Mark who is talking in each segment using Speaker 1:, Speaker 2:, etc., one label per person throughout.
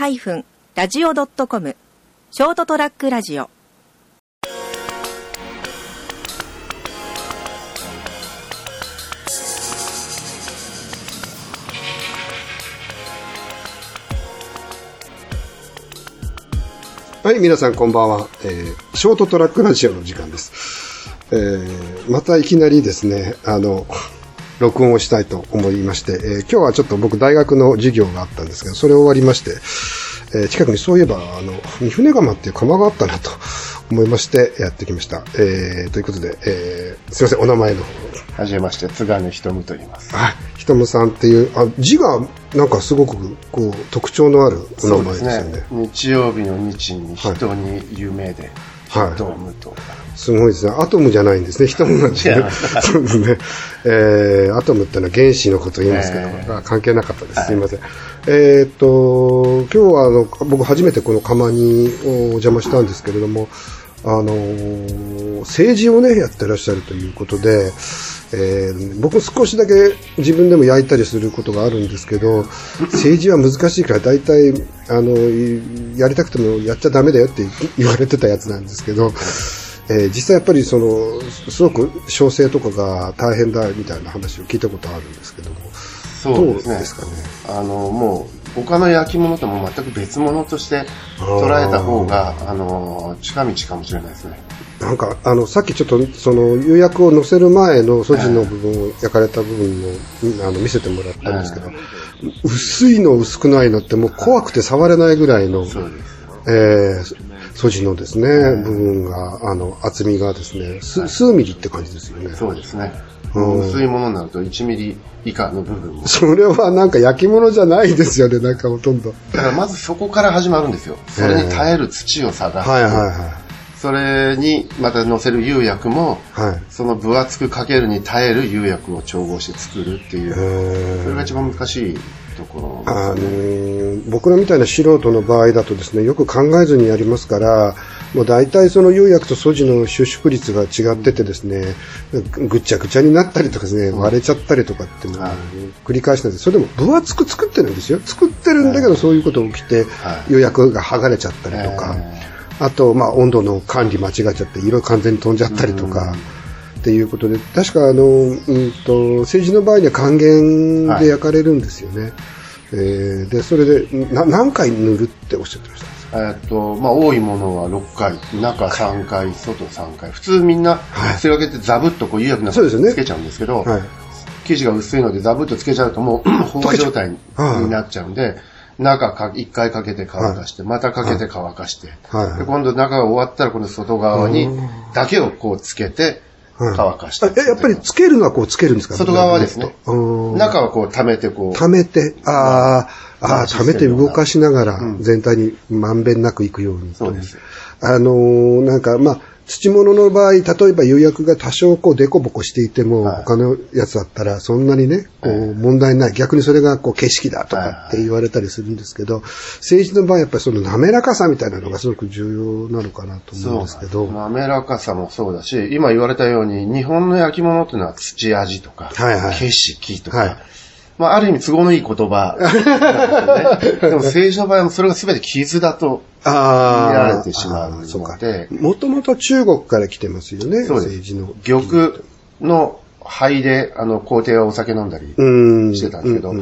Speaker 1: ST-radio.com ショートトラックラジオ
Speaker 2: はい、皆さんこんばんは、えーショートトラックラジオの時間です。えーまたいきなりですね、あの、録音をしたいと思いまして、えー今日はちょっと僕大学の授業があったんですけど、それ終わりまして、えー近くにそういえば、あの、三船釜っていう釜があったなと思いましてやってきました。えーということで、えーすいません、お名前の方
Speaker 3: はじめまして、津金ひとむと言います。
Speaker 2: はい、ひとむさんっていう、あ、字がなんかすごくこう特徴のあるお名前ですよね。
Speaker 3: 日曜日の日に人に夢で、
Speaker 2: はい
Speaker 3: ひとむと。
Speaker 2: すごいですね。アトムじゃないんですね。人もなんで。そうですね。えー、アトムってのは原子のことを言いますけど、
Speaker 3: えー
Speaker 2: あ関係なかったです。すいません。えーっと、今日はあの、僕初めてこの釜にお邪魔したんですけれども、あのー政治をね、やってらっしゃるということで、えー僕少しだけ自分でも焼いたりすることがあるんですけど、政治は難しいから大体、あの、いやりたくてもやっちゃダメだよって言われてたやつなんですけど、えー実際やっぱりその、すごく調整とかが大変だみたいな話を聞いたことあるんですけども、
Speaker 3: そうですね。
Speaker 2: どうですかね？
Speaker 3: あの、もう、他の焼き物とも全く別物として捉えた方が、あの、近道かもしれないですね。
Speaker 2: なんか、あの、さっきちょっと、その、釉薬を乗せる前の素地の部分を、焼かれた部分を、あの、見せてもらったんですけど、薄いの薄くないのってもう怖くて触れないぐらいの。えー、素地のですね、部分が、あの、厚みがですね、す数ミリって感じですよね。
Speaker 3: そうですね。
Speaker 2: うん
Speaker 3: 薄いものになると1ミリ以下の部分も。
Speaker 2: それはなんか焼き物じゃないですよね、なんかほとんど。
Speaker 3: だからまずそこから始まるんですよ。それに耐える土を探して、
Speaker 2: はいはいはい。
Speaker 3: それにまた乗せる釉薬も、
Speaker 2: はい。
Speaker 3: その分厚くかけるに耐える釉薬を調合して作るっていう、
Speaker 2: え
Speaker 3: それが一番難しいところ
Speaker 2: あのー僕らみたいな素人の場合だとですね、よく考えずにやりますから、もう大体その釉薬と素地の収縮率が違っててですね、ぐちゃぐちゃになったりとかですね、割れちゃったりとかっていうのを
Speaker 3: はい。
Speaker 2: 繰り返してるんです。それでも分厚く作ってるんですよ。作ってるんだけどそういうことが起きて、
Speaker 3: はい。
Speaker 2: 釉薬が剥がれちゃったりとか、あと、まあ温度の管理間違っちゃって色完全に飛んじゃったりとか、っていうことで、確かあの、うんと、政治の場合には還元で焼かれるんですよね。えーで、それで、な何回塗るっておっしゃってました？
Speaker 3: えっと、まあ、多いものは6回、中3回、外3回。普通みんな、
Speaker 2: はい。
Speaker 3: それ分けてザブッとこう釉薬の
Speaker 2: そうですよね。
Speaker 3: つけちゃうんですけど、
Speaker 2: はい。
Speaker 3: 生地が薄いのでザブッとつけちゃうともう飽和状態に
Speaker 2: はい
Speaker 3: なっちゃうんで、中か1回かけて乾かして、またかけて乾かして、
Speaker 2: はい。
Speaker 3: で今度中が終わったらこの外側にだけをこうつけて
Speaker 2: はい
Speaker 3: 乾かして。
Speaker 2: あえ、やっぱりつけるのはこうつけるんですか？
Speaker 3: 外側はですね。
Speaker 2: うん。
Speaker 3: 中はこう溜めてこう、
Speaker 2: 溜めて、あーあー、
Speaker 3: シ
Speaker 2: 溜めて動かしながら
Speaker 3: うん。
Speaker 2: 全体にまんべんなくいくように。
Speaker 3: そうです。
Speaker 2: あのーなんか、まあ、土物の場合、例えば釉薬が多少こう、デコボコしていても、
Speaker 3: はい。
Speaker 2: 他のやつだったら、そんなにね、こ
Speaker 3: は
Speaker 2: う、問題ない。逆にそれがこう、景色だとかって言われたりするんですけど、政治の場合、やっぱりその滑らかさみたいなのがすごく重要なのかなと思うんですけど、
Speaker 3: 滑らかさもそうだし、今言われたように、日本の焼き物っていうのは土味とか、
Speaker 2: はいはい。
Speaker 3: 景色とか、
Speaker 2: はい
Speaker 3: まあ、ある意味都合のいい言葉なんですよね。でも政治の場合もそれが全て傷だと
Speaker 2: あ
Speaker 3: 見られてしまうので
Speaker 2: そうか。もともと中国から来てますよね、
Speaker 3: そうです
Speaker 2: 政治の。
Speaker 3: 玉の灰で、あの、皇帝はお酒飲んだり
Speaker 2: うん
Speaker 3: してたんですけど、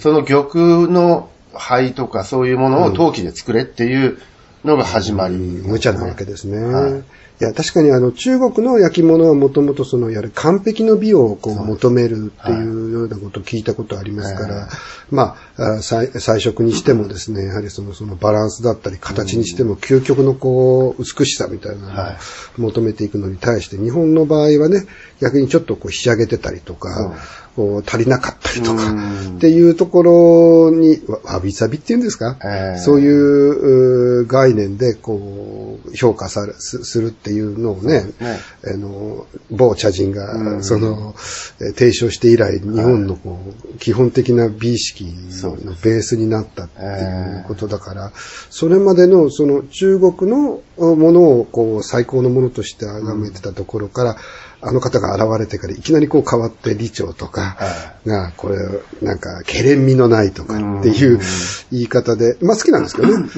Speaker 3: その玉の灰とかそういうものを陶器で作れっていうのが始まり、
Speaker 2: 無茶なわけですね。
Speaker 3: はい
Speaker 2: い、や、確かにあの、中国の焼き物はもともとその、やる完璧の美をこう求めるっていうようなことを聞いたことありますから、
Speaker 3: はい。
Speaker 2: まあ、あ彩彩色にしてもですね、やはりその、そのバランスだったり、形にしても究極のこう、美しさみたいなのを
Speaker 3: はい。
Speaker 2: 求めていくのに対して、日本の場合はね、逆にちょっとこう、仕上げてたりとか、こう足りなかったりとか
Speaker 3: うん。
Speaker 2: っていうところに、わわびさびっていうんですか、
Speaker 3: ええ。
Speaker 2: そういうう概念でこう評価されすするっていうのをね、
Speaker 3: ね。
Speaker 2: あの某茶人が、
Speaker 3: うん。
Speaker 2: そのえ提唱して以来、日本のこう基本的な美意識のベースになったっていうことだから、それまでのその中国のものをこう最高のものとして崇めてたところから、あの方が現れてからいきなりこう変わって理長とか
Speaker 3: は
Speaker 2: が、これ、なんか、けれんみのないとかっていう言い方で、まあ好きなんですけどね。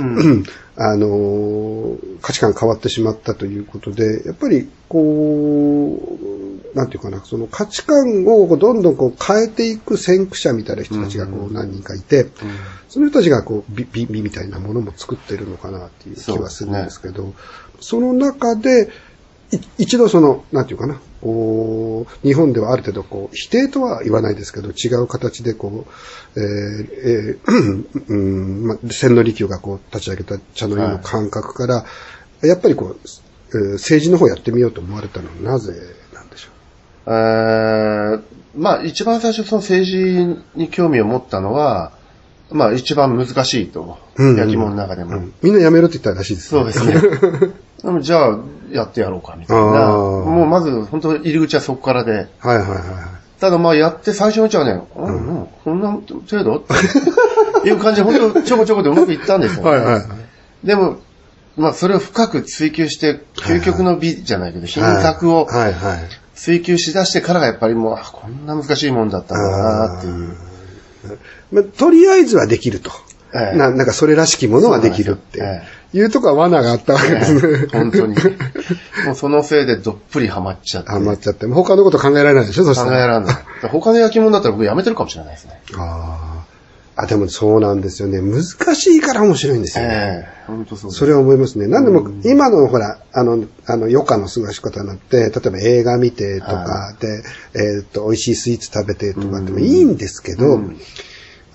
Speaker 2: あのー、価値観変わってしまったということで、やっぱり、こう、なんていうかな、その価値観をどんどんこう変えていく先駆者みたいな人たちがこう何人かいて、その人たちがこう、美、美みたいなものも作ってるのかなっていう気はするんですけど、その中で、い一度その、なんていうかな、日本ではある程度こう、否定とは言わないですけど、違う形でこう、えーえーうん、まあ、千利休がこう、立ち上げた茶の湯の感覚から、やっぱりこう、えー政治の方やってみようと思われたのはなぜなんでしょ
Speaker 3: えーまあ一番最初その政治に興味を持ったのは、まあ一番難しいと。
Speaker 2: うんうん
Speaker 3: 焼き物の中で
Speaker 2: う、
Speaker 3: も。
Speaker 2: うんみんなやめろって言ったらしいです
Speaker 3: そうですね。でもじゃあやってやろうかみたいな。もうまず本当入り口はそこからで。
Speaker 2: はいはいはいはい。
Speaker 3: ただまあやって最初のうちはね、うん、うん、こんな程度？っていう感じで本当ちょこちょこでうまくいったんですよ、ね。
Speaker 2: はいはい
Speaker 3: でも、まあそれを深く追求して、究極の美じゃないけど、品格を。追求しだしてからがやっぱりもう、あこんな難しいもんだったんだなっていう。
Speaker 2: まあ、とりあえずはできると。
Speaker 3: ええ
Speaker 2: ななんかそれらしきものはできるっていうとこは罠があったわけですね。
Speaker 3: 本当に。もうそのせいでどっぷりハマっちゃって。
Speaker 2: ハマっちゃって。他のこと考えられないでしょそした
Speaker 3: 考
Speaker 2: ら。
Speaker 3: えられない。他の焼き物だったら僕やめてるかもしれないですね。
Speaker 2: ああ。あ、でもそうなんですよね。難しいから面白いんですよね。
Speaker 3: ええ本当そう。
Speaker 2: それは思いますね。なんでも、今のほら、あの、あの、余暇の過ごし方になって、例えば映画見てとかで、えーっと、美味しいスイーツ食べてとかってもいいんですけど、
Speaker 3: うん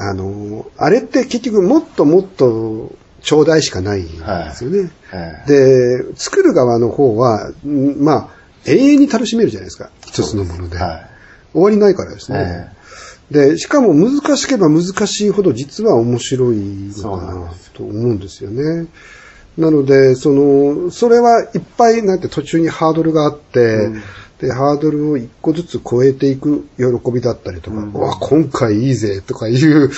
Speaker 2: あの、あれって結局もっともっと頂戴しかないんですよね。
Speaker 3: ええ
Speaker 2: で、作る側の方は、んまあ、永遠に楽しめるじゃないですか。一つのもので。
Speaker 3: は
Speaker 2: 終わりないからですね。で、しかも難しければ難しいほど実は面白いのかなと思うんですよね。なので、その、それはいっぱいなんて途中にハードルがあって、で、ハードルを一個ずつ超えていく喜びだったりとか、うわ、今回いいぜとかいう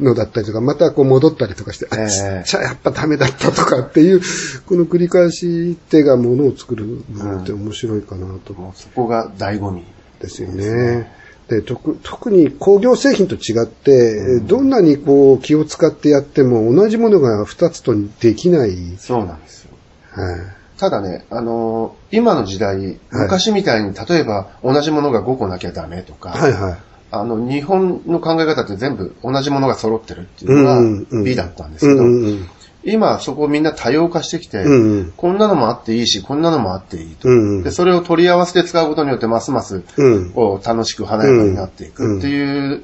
Speaker 2: のだったりとか、またこう戻ったりとかして、あ、
Speaker 3: ええ。
Speaker 2: ちっちゃいやっぱダメだったとかっていう、この繰り返し手がものを作るのって面白いかなと。
Speaker 3: うそこが醍醐味。
Speaker 2: ですよね。で特特に工業製品と違って、どんなにこう気を使ってやっても同じものが2つとできない。
Speaker 3: そうなんですよ。
Speaker 2: はい
Speaker 3: ただね、あのー今の時代、昔みたいに、例えば同じものが5個なきゃダメとか、
Speaker 2: はいはい。
Speaker 3: あの、日本の考え方って全部同じものが揃ってるっていうのが
Speaker 2: うんうん
Speaker 3: 美だったんですけど、
Speaker 2: うんうんうん。
Speaker 3: 今そこみんな多様化してきて、
Speaker 2: うんうん
Speaker 3: こんなのもあっていいし、こんなのもあっていいと。
Speaker 2: うんうん
Speaker 3: でそれを取り合わせて使うことによってますます
Speaker 2: うん
Speaker 3: こう楽しく華やかになっていくっていう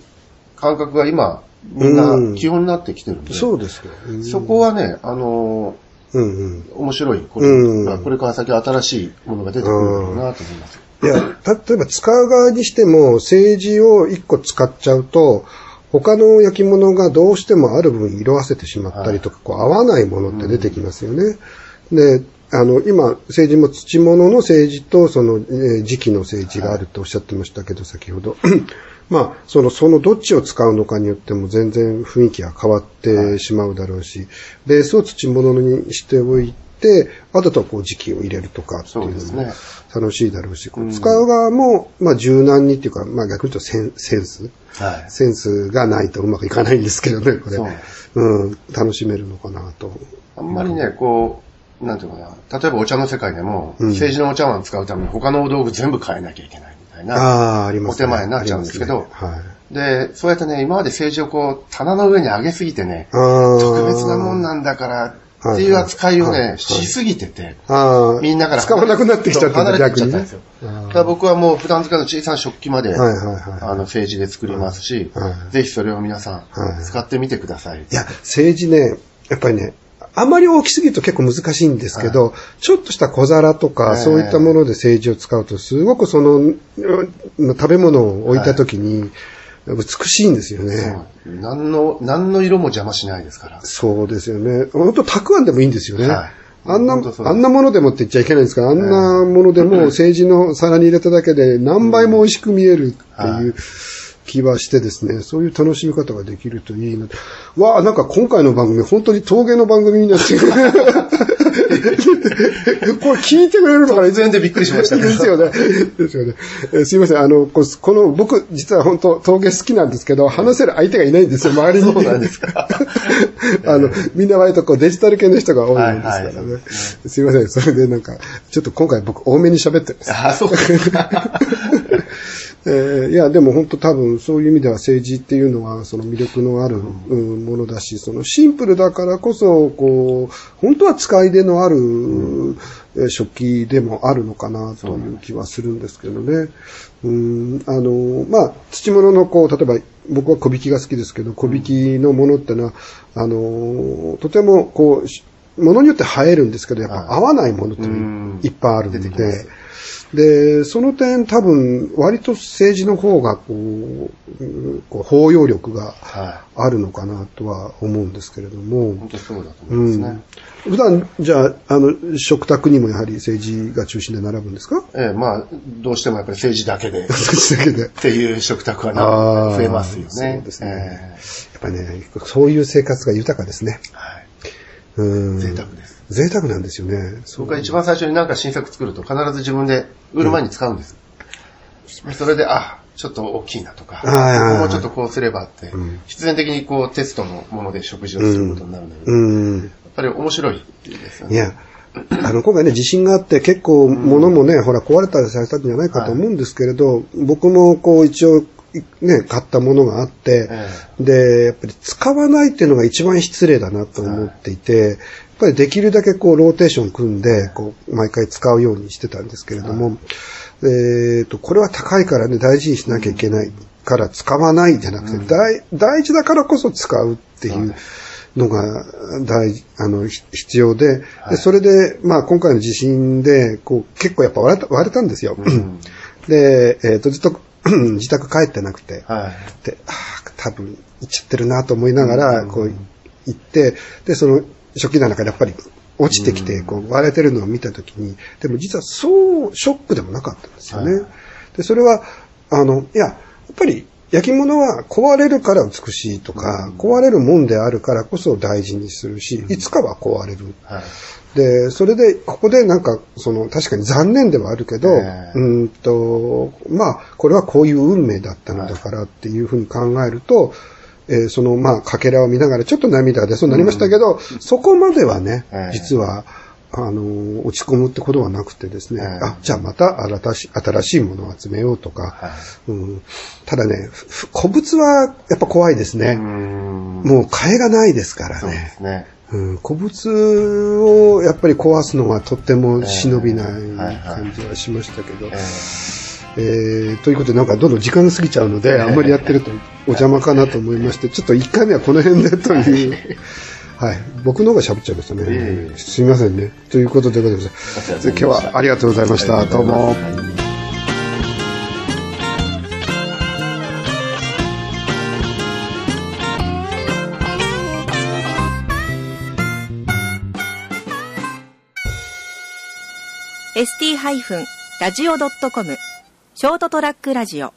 Speaker 3: 感覚が今みんな基本になってきてるんで、
Speaker 2: そうですよ。うん
Speaker 3: そこはね、あの
Speaker 2: うんうん。
Speaker 3: ー面白いこと
Speaker 2: うん
Speaker 3: が、これから先新しいものが出てくるんだろうなと思います。
Speaker 2: いや、例えば使う側にしても、政治を1個使っちゃうと、他の焼き物がどうしてもある分色あせてしまったりとか、こう合わないものって出てきますよね。で、あの、今、政治も土物の政治と、その、えー時期の政治があるとおっしゃってましたけど、先ほど。まあ、その、そのどっちを使うのかによっても全然雰囲気が変わってしまうだろうし、ベースを土物にしておいて、あとはこう時期を入れるとかっていうのも
Speaker 3: そうですね
Speaker 2: 楽しいだろうし、こう使う側も、まあ柔軟にっていうか、まあ逆に言うとセンセンス
Speaker 3: はい。
Speaker 2: センスがないとうまくいかないんですけどね、これ。
Speaker 3: そう
Speaker 2: うん、楽しめるのかなと。
Speaker 3: あんまりね、こう、なんていうのかな、例えばお茶の世界でも、
Speaker 2: うん
Speaker 3: 政治のお茶碗使うために他のお道具全部変えなきゃいけないみたいな。
Speaker 2: ああ、あります
Speaker 3: お手前になっちゃうんですけど
Speaker 2: ありますね
Speaker 3: で、そうやってね、今まで政治をこう、棚の上に上げすぎてね、
Speaker 2: はい。
Speaker 3: 特別なもんなんだからっていう扱いをね、しすぎてて、みんなから。
Speaker 2: 使わなくなってきちゃったんだ、逆にね
Speaker 3: きちゃったんですよ。だから僕はもう普段使いの小さな食器まで、
Speaker 2: はいはいはい
Speaker 3: あの政治で作りますし、
Speaker 2: はい
Speaker 3: ぜひそれを皆さん、
Speaker 2: はい
Speaker 3: 使ってみてください。
Speaker 2: いや、政治ね、やっぱりね、あまり大きすぎると結構難しいんですけど、ちょっとした小皿とか、
Speaker 3: ええ
Speaker 2: そういったもので政治を使うと、すごくその、うん食べ物を置いたときに、美しいんですよね。
Speaker 3: 何の、何の色も邪魔しないですから。
Speaker 2: そうですよね。本当、たくあんでもいいんですよね。
Speaker 3: はい
Speaker 2: あんな、あんなものでもって言っちゃいけないんですから、あんなものでも政治の皿に入れただけで何倍も美味しく見えるっていう、気はしてですね、そういう楽しみ方ができるといいな。わあ、なんか今回の番組、本当に陶芸の番組になってる。これ聞いてくれるのかな？
Speaker 3: 突然でびっくりしましたけど
Speaker 2: ですよね。ですよね。えーすいません。あの、ここの、僕、実は本当陶芸好きなんですけど、話せる相手がいないんですよ、周りに。
Speaker 3: そうなんですか
Speaker 2: あの、みんな割とこうデジタル系の人が多いんですからね。
Speaker 3: はいはいす
Speaker 2: いません。それでなんか、ちょっと今回僕多めに喋ってるんです。
Speaker 3: あ、そうか。
Speaker 2: えーいや、でも本当多分そういう意味では政治っていうのはその魅力のある、うんものだし、そのシンプルだからこそ、こう、本当は使い出のある、えー食器でもあるのかなという気はするんですけどね。うん、あの、まあ、土物のこう、例えば僕は小引きが好きですけど、小引きのものってのは、あの、とてもこうし、ものによって映えるんですけど、やっぱ合わないものっていっぱいある
Speaker 3: 出て
Speaker 2: ので
Speaker 3: きます、
Speaker 2: で、その点多分、割と政治の方が、こう、うんこう包容力が
Speaker 3: は
Speaker 2: あるのかなとは思うんですけれども
Speaker 3: い。、本当そうだと思
Speaker 2: うん
Speaker 3: いますね。。
Speaker 2: 普段、じゃあ、あの、食卓にもやはり政治が中心で並ぶんですか？
Speaker 3: ええ、まあ、どうしてもやっぱり政治だけで、っ
Speaker 2: 政治だけで。や
Speaker 3: ていう食卓は増えますよね。
Speaker 2: そうですね
Speaker 3: え
Speaker 2: っぱりね、そういう生活が豊かですね。
Speaker 3: えはい。
Speaker 2: うん。
Speaker 3: 贅沢です。
Speaker 2: 贅沢なんですよね。そう
Speaker 3: 僕は一番最初になんか新作作ると必ず自分で売る前に使うんです。それで、あ、ちょっと大きいなとか、もちょっとこうすればって、
Speaker 2: ん
Speaker 3: 必然的にこうテストのもので食事をすることになるので、や
Speaker 2: うん。
Speaker 3: っぱり面白いですよね。
Speaker 2: いや、あの、今回ね、地震があって結構物もね、ほら壊れたりされたんじゃないかと思うんですけれど、僕もこう一応、ね、買ったものがあって、
Speaker 3: え
Speaker 2: で、やっぱり使わないっていうのが一番失礼だなと思っていて、ぱりできるだけこうローテーション組んで、こう毎回使うようにしてたんですけれども、えっと、これは高いからね、大事にしなきゃいけないから使わないじゃなくて、大大事だからこそ使うっていうのが大事、あの、ひ必要で、でそれで、まあ今回の地震で、こう結構やっぱ割れた割れたんですよ。
Speaker 3: ん。
Speaker 2: で、えっ、と、ずっと 自宅帰ってなくて、
Speaker 3: はい。
Speaker 2: で、ああ、多分行っちゃってるなと思いながら、こう行って、で、その食器の中でやっぱり落ちてきて、こう割れてるのを見たときに、でも実はそうショックでもなかったんですよね。
Speaker 3: はい
Speaker 2: で、それは、あの、いや、やっぱり焼き物は壊れるから美しいとか、壊れるもんであるからこそ大事にするし、いつかは壊れる。
Speaker 3: はい。
Speaker 2: で、それで、ここでなんか、その、確かに残念ではあるけど、
Speaker 3: ええ
Speaker 2: うーんと、まあ、これはこういう運命だったのだからっていうふうに考えると、えーその、まあ、かけらを見ながらちょっと涙が出そうになりましたけど、そこまではね、
Speaker 3: ええ
Speaker 2: 実は、あの、落ち込むってことはなくてですね、
Speaker 3: ええ
Speaker 2: あ、じゃあまた新しい新しいものを集めようとか、
Speaker 3: は
Speaker 2: うん、ただね、ふ古物はやっぱ怖いです
Speaker 3: い。
Speaker 2: ね。もう替えがないですからね。
Speaker 3: すね。
Speaker 2: うん、古物をやっぱり壊すのはとっても忍びない感じはしましたけど、
Speaker 3: え
Speaker 2: えーということでなんかどんどん時間が過ぎちゃうので、あんまりやってるとお邪魔かなと思いまして、ちょっと1回目はこの辺でという、はい、僕の方が喋っちゃいましたね。
Speaker 3: ええ
Speaker 2: すみませんね。ということでございます。今日はありがとうございました。どうも。
Speaker 1: ST-radio.com ショートトラックラジオ。